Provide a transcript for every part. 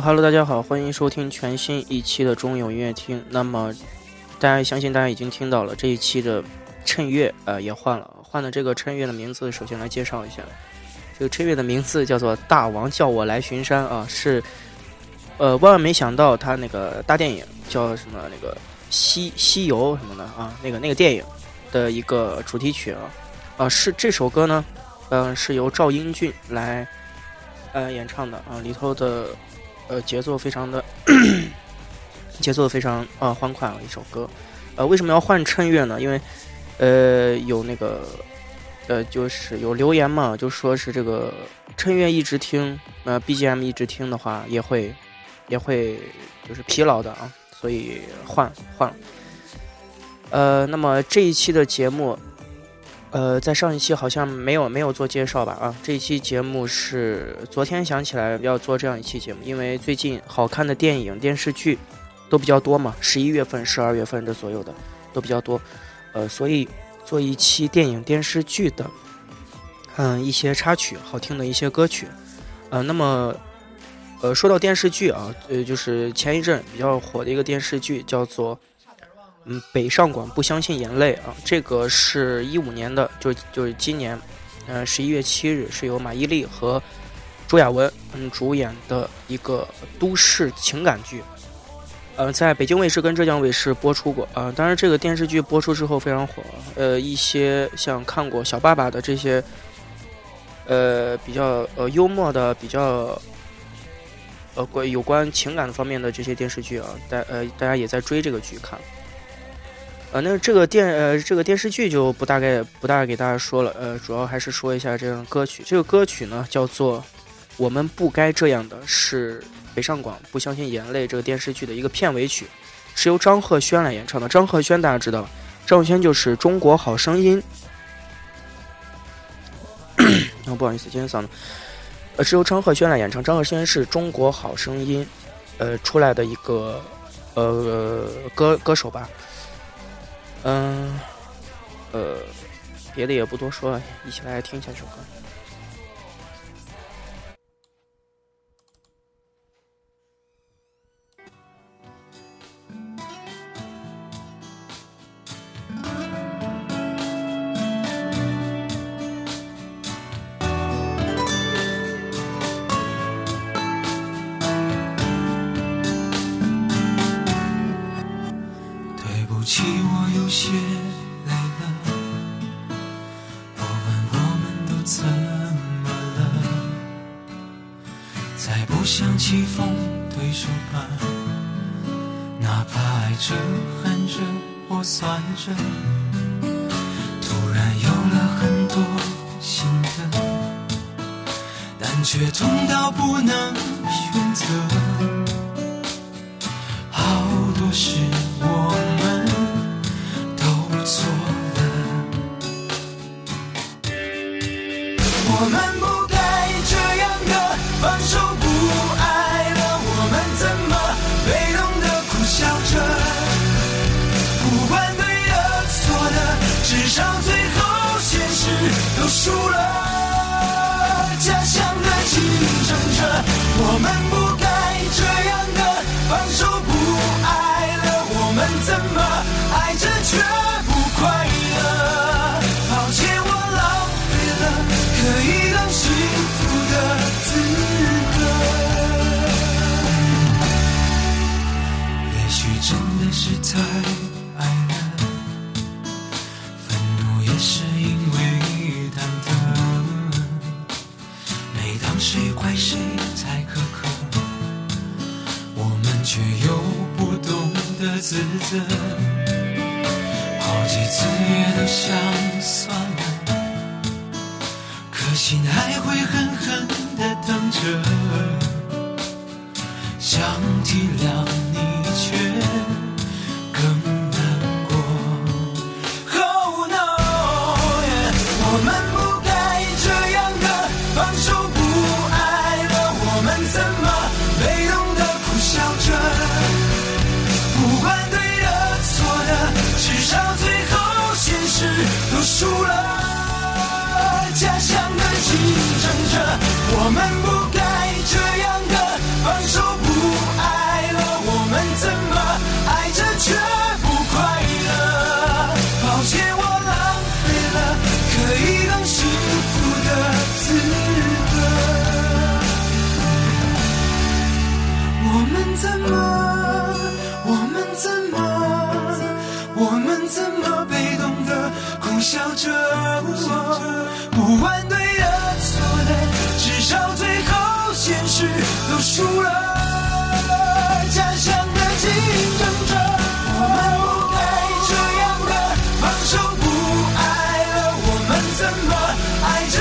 哈喽，大家好，欢迎收听全新一期的中影音乐厅。那么，大家相信大家已经听到了这一期的衬乐，呃，也换了，换的这个衬乐的名字，首先来介绍一下，这个衬乐的名字叫做《大王叫我来巡山》啊，是，呃，万万没想到他那个大电影叫什么那个西西游什么的啊，那个那个电影的一个主题曲啊，啊，是这首歌呢，嗯、是由赵英俊来呃演唱的啊，里头的。呃，节奏非常的 节奏非常呃欢快啊，一首歌。呃，为什么要换衬乐呢？因为呃有那个呃就是有留言嘛，就说是这个衬乐一直听，呃 BGM 一直听的话，也会也会就是疲劳的啊，所以换换了。呃，那么这一期的节目。呃，在上一期好像没有没有做介绍吧？啊，这一期节目是昨天想起来要做这样一期节目，因为最近好看的电影电视剧都比较多嘛，十一月份、十二月份这左右的都比较多，呃，所以做一期电影电视剧的，嗯，一些插曲，好听的一些歌曲，呃，那么，呃，说到电视剧啊，呃，就是前一阵比较火的一个电视剧叫做。嗯，北上广不相信眼泪啊，这个是一五年的，就就是今年，呃，十一月七日是由马伊琍和朱亚文嗯主演的一个都市情感剧，呃，在北京卫视跟浙江卫视播出过啊。当然，这个电视剧播出之后非常火，呃，一些像看过《小爸爸》的这些，呃，比较呃幽默的、比较呃关有关情感方面的这些电视剧啊，大呃大家也在追这个剧看。呃，那这个电呃这个电视剧就不大概不大给大家说了，呃，主要还是说一下这个歌曲。这个歌曲呢叫做《我们不该这样的》，是北上广不相信眼泪这个电视剧的一个片尾曲，是由张赫宣来演唱的。张赫宣大家知道吧，张赫宣就是《中国好声音》。哦，不好意思，今天嗓子。呃，是由张赫宣来演唱。张赫宣是中国好声音，呃，出来的一个呃歌歌手吧。嗯，呃，别的也不多说了，一起来听一下这首歌。哪怕爱着、恨着或算着，突然有了很多新的，但却痛到不能选择。自责。好几次也都想算了，可心还会狠狠的疼着。想体谅我输了，家乡的竞争者，我们不该这样的放手不。笑着？不管对的错的，至少最后现实都输了。家乡的竞争者，我们不该这样的放手不爱了，我们怎么爱着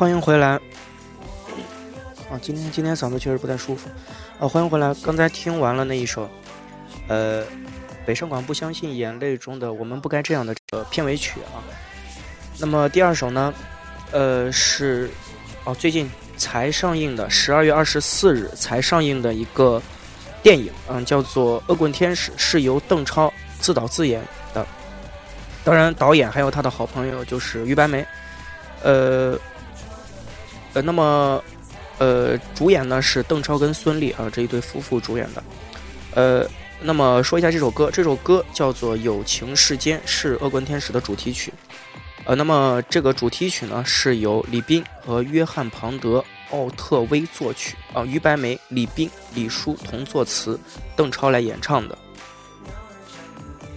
欢迎回来。啊，今天今天嗓子确实不太舒服。啊，欢迎回来。刚才听完了那一首，呃，北上广不相信眼泪中的我们不该这样的这个片尾曲啊。那么第二首呢，呃是哦最近才上映的，十二月二十四日才上映的一个电影，嗯，叫做《恶棍天使》，是由邓超自导自演的。当然，导演还有他的好朋友就是于白眉。呃，呃，那么，呃，主演呢是邓超跟孙俪啊这一对夫妇主演的。呃，那么说一下这首歌，这首歌叫做《友情世间》，是《恶棍天使》的主题曲。呃，那么这个主题曲呢是由李斌和约翰庞德、奥特威作曲啊，于白眉、李斌、李叔同作词，邓超来演唱的。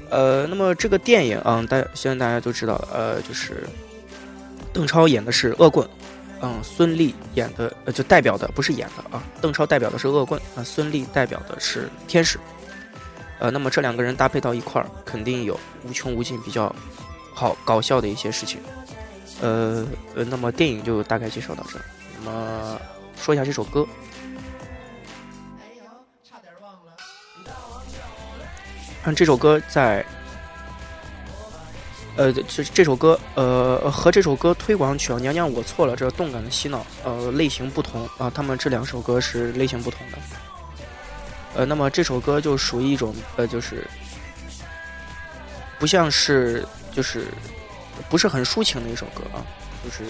呃，那么这个电影啊，大相信大家都知道，呃，就是邓超演的是恶棍，嗯，孙俪演的呃就代表的不是演的啊，邓超代表的是恶棍啊，孙俪代表的是天使。呃，那么这两个人搭配到一块儿，肯定有无穷无尽比较好搞笑的一些事情。呃呃，那么电影就大概介绍到这。那么说一下这首歌，看这首歌在，呃，这这首歌，呃，和这首歌推广曲啊，《娘娘我错了》这动感的洗脑，呃，类型不同啊，他们这两首歌是类型不同的。呃，那么这首歌就属于一种，呃，就是不像是，就是不是很抒情的一首歌啊，就是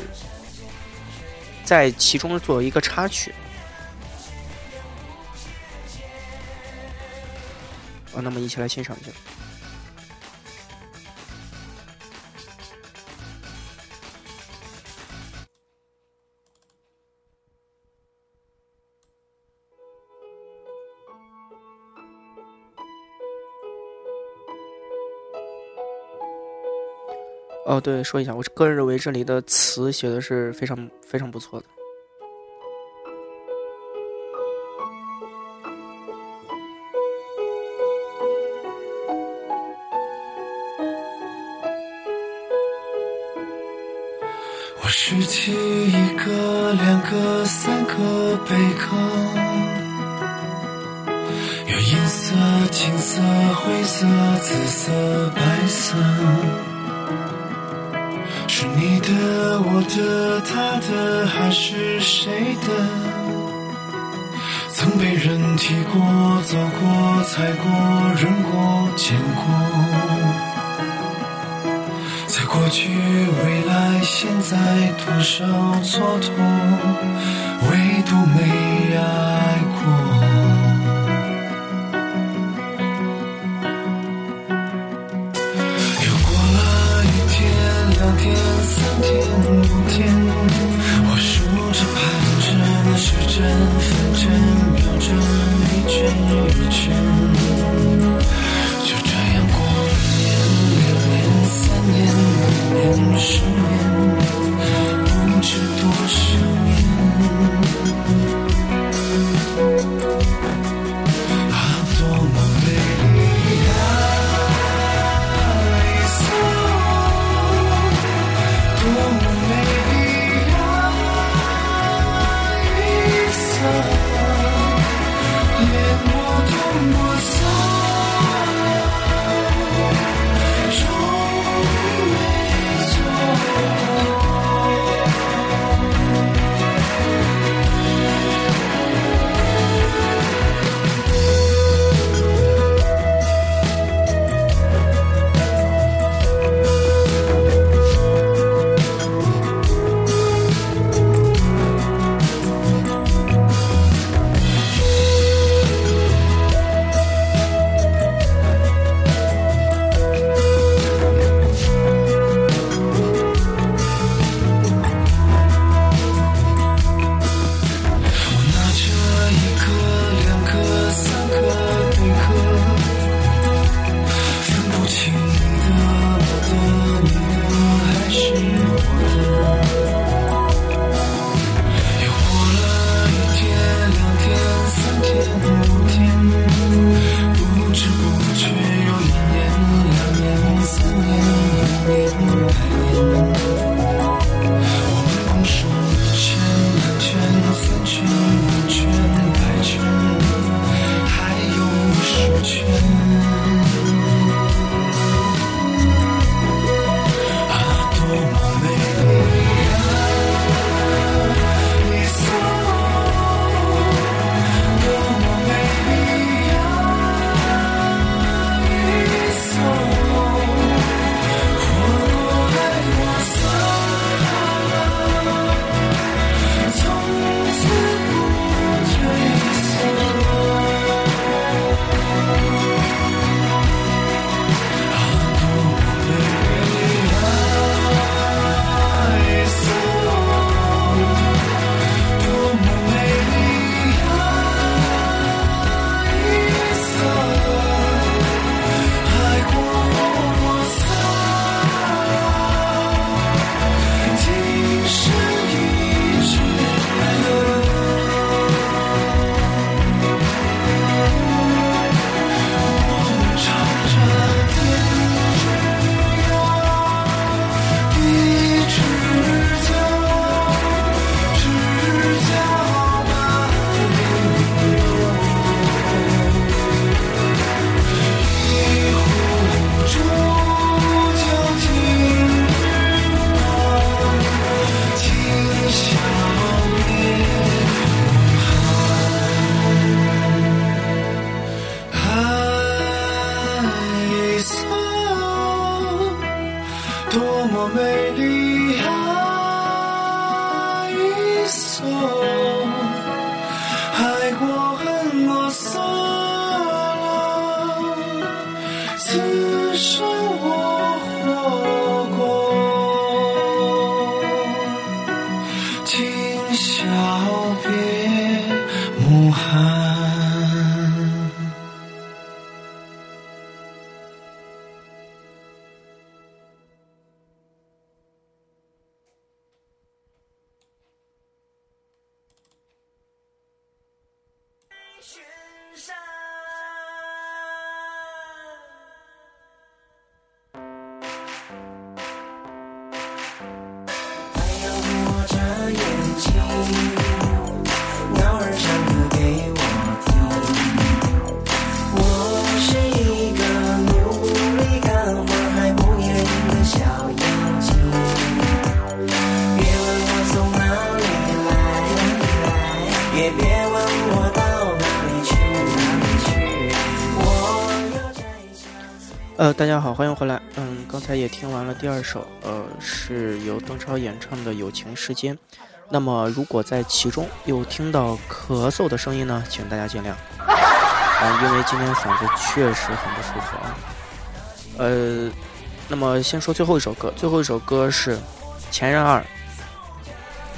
在其中作为一个插曲。啊，那么一起来欣赏一下。哦，对，说一下，我个人认为这里的词写的是非常非常不错的。的他的，还是谁的？曾被人提过，走过，踩过，扔过，捡过。在过去，未来，现在，多少蹉跎，唯独没爱过。又过了一天，两天，三。某天我数着盼着你的时针分针秒针一圈一圈。就这样过了一年两年三年五年十年。多么美丽啊！一色，呃，大家好，欢迎回来。嗯，刚才也听完了第二首，呃，是由邓超演唱的《友情时间》。那么，如果在其中有听到咳嗽的声音呢，请大家见谅。啊、因为今天嗓子确实很不舒服啊。呃，那么先说最后一首歌，最后一首歌是《前任二》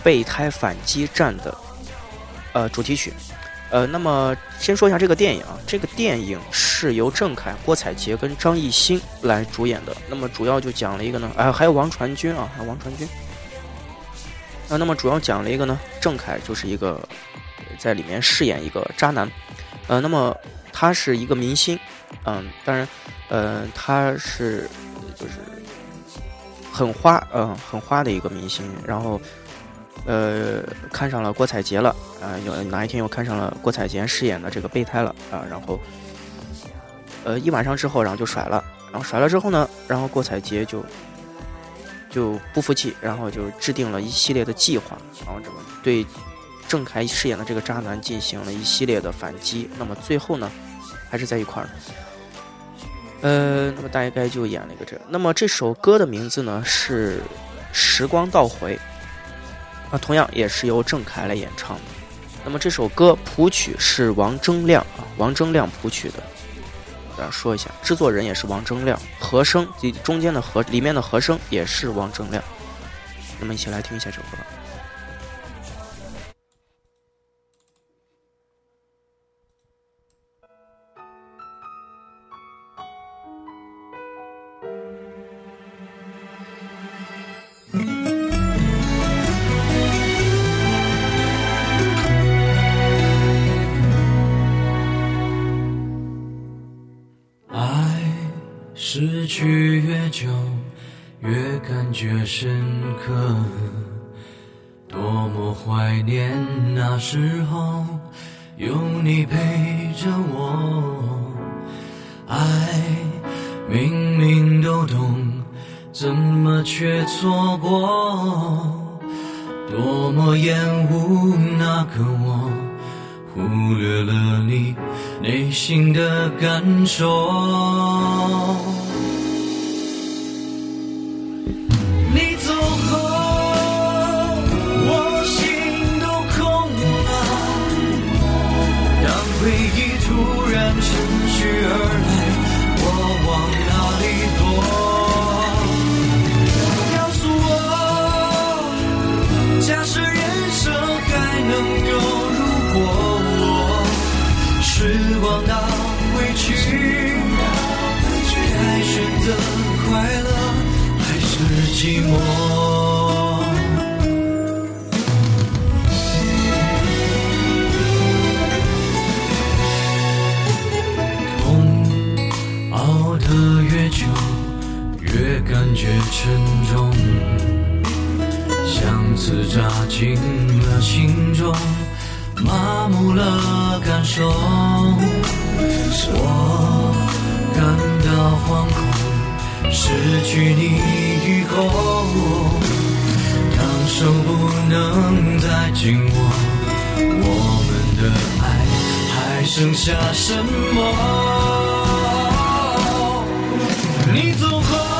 备胎反击战的呃主题曲。呃，那么先说一下这个电影啊，这个电影是由郑恺、郭采洁跟张艺兴来主演的。那么主要就讲了一个呢，啊，还有王传君啊，还有王传君。啊，那么主要讲了一个呢，郑恺就是一个在里面饰演一个渣男，呃，那么他是一个明星，嗯，当然，呃，他是就是很花，嗯，很花的一个明星，然后。呃，看上了郭采洁了啊！有哪一天又看上了郭采洁饰演的这个备胎了啊？然后，呃，一晚上之后，然后就甩了。然后甩了之后呢，然后郭采洁就就不服气，然后就制定了一系列的计划，然后这个对郑恺饰演的这个渣男进行了一系列的反击。那么最后呢，还是在一块儿。呃，那么大概就演了一个这。那么这首歌的名字呢是《时光倒回》。啊，同样也是由郑恺来演唱的。那么这首歌谱曲是王铮亮啊，王铮亮谱曲的。大家说一下，制作人也是王铮亮，和声及中间的和里面的和声也是王铮亮。那么一起来听一下这首歌。去越久，越感觉深刻。多么怀念那时候有你陪着我。爱明明都懂，怎么却错过？多么厌恶那个我，忽略了你内心的感受。突然趁虚而来，我往哪里躲？告诉我，假设人生还能够如果，我时光倒回去，该选择快乐还是寂寞？觉沉重，像刺扎进了心中，麻木了感受，我感到惶恐。失去你以后，当手不能再紧握，我们的爱还剩下什么？你走后，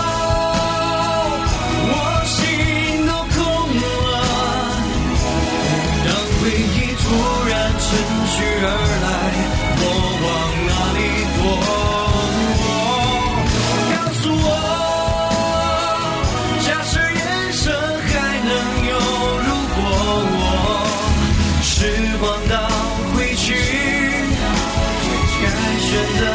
我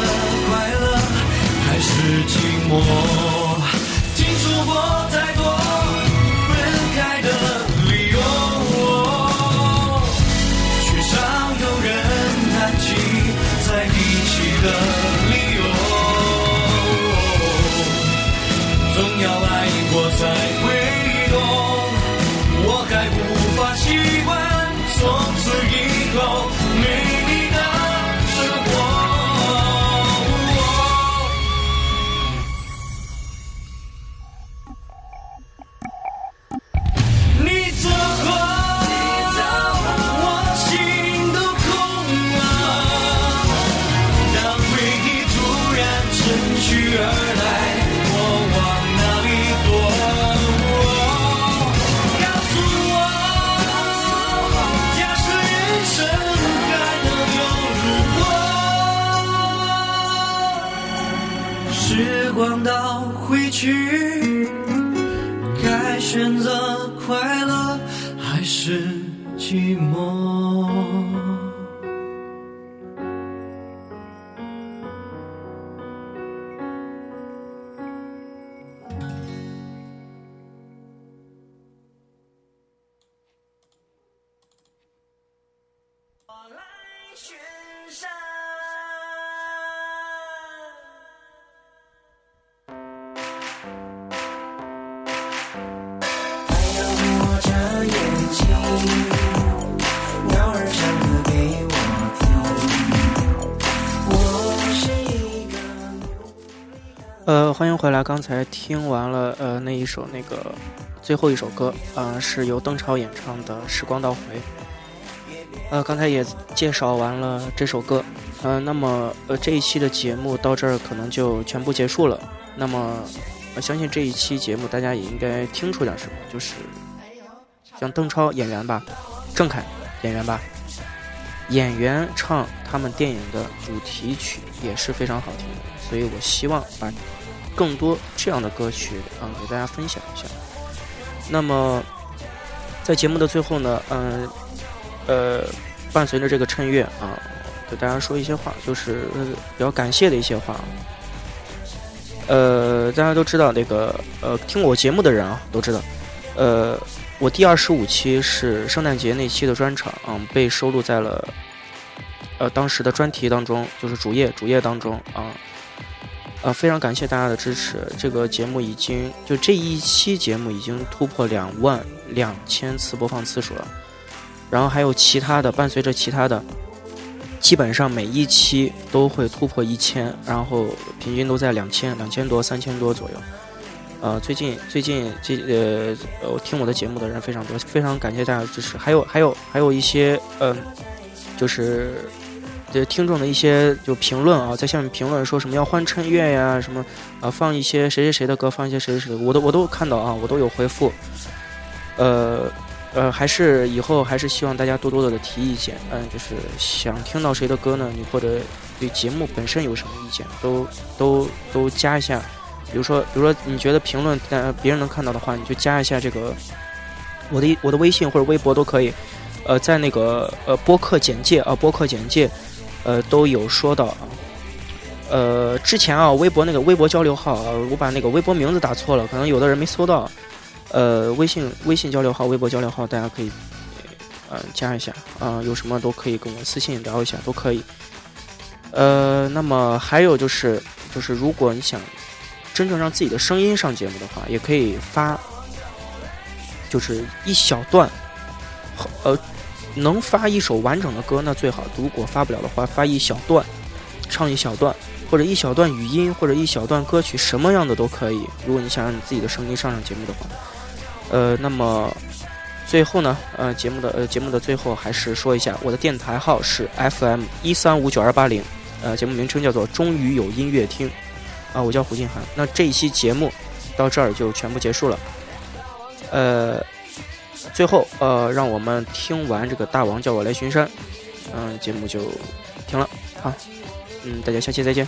呃，欢迎回来。刚才听完了呃那一首那个最后一首歌啊、是由邓超演唱的《时光倒回》。呃，刚才也介绍完了这首歌。呃，那么呃这一期的节目到这儿可能就全部结束了。那么我相信这一期节目大家也应该听出点什么，就是像邓超演员吧，郑恺演员吧，演员唱他们电影的主题曲也是非常好听的，所以我希望把更多这样的歌曲啊、给大家分享一下。那么在节目的最后呢，嗯呃伴随着这个衬乐啊，给大家说一些话，就是、比较感谢的一些话。呃，大家都知道那个呃，听我节目的人啊都知道，呃，我第二十五期是圣诞节那期的专场，嗯，被收录在了呃当时的专题当中，就是主页主页当中啊。呃，非常感谢大家的支持。这个节目已经就这一期节目已经突破两万两千次播放次数了，然后还有其他的，伴随着其他的，基本上每一期都会突破一千，然后平均都在两千、两千多、三千多左右。呃，最近最近这呃呃，听我的节目的人非常多，非常感谢大家的支持。还有还有还有一些嗯、就是这听众的一些就评论啊，在下面评论说什么要换衬乐呀，什么啊放一些谁谁谁的歌，放一些谁谁谁的，我都我都看到啊，我都有回复。呃呃，还是以后还是希望大家多多的提意见，嗯，就是想听到谁的歌呢？你或者对节目本身有什么意见，都都都加一下。比如说，比如说你觉得评论呃别人能看到的话，你就加一下这个我的我的微信或者微博都可以。呃，在那个呃播客简介啊，播客简介。呃，都有说到啊。呃，之前啊，微博那个微博交流号啊，我把那个微博名字打错了，可能有的人没搜到。呃，微信微信交流号、微博交流号，大家可以呃加一下啊、有什么都可以跟我私信聊一下，都可以。呃，那么还有就是，就是如果你想真正让自己的声音上节目的话，也可以发，就是一小段，能发一首完整的歌那最好，如果发不了的话，发一小段，唱一小段，或者一小段语音，或者一小段歌曲，什么样的都可以。如果你想让你自己的声音上上节目的话，呃，那么最后呢，呃，节目的呃节目的最后还是说一下，我的电台号是 FM 一三五九二八零，呃，节目名称叫做“终于有音乐听”，啊，我叫胡静涵。那这一期节目到这儿就全部结束了，呃。最后，呃，让我们听完这个大王叫我来巡山，嗯，节目就停了。好，嗯，大家下期再见。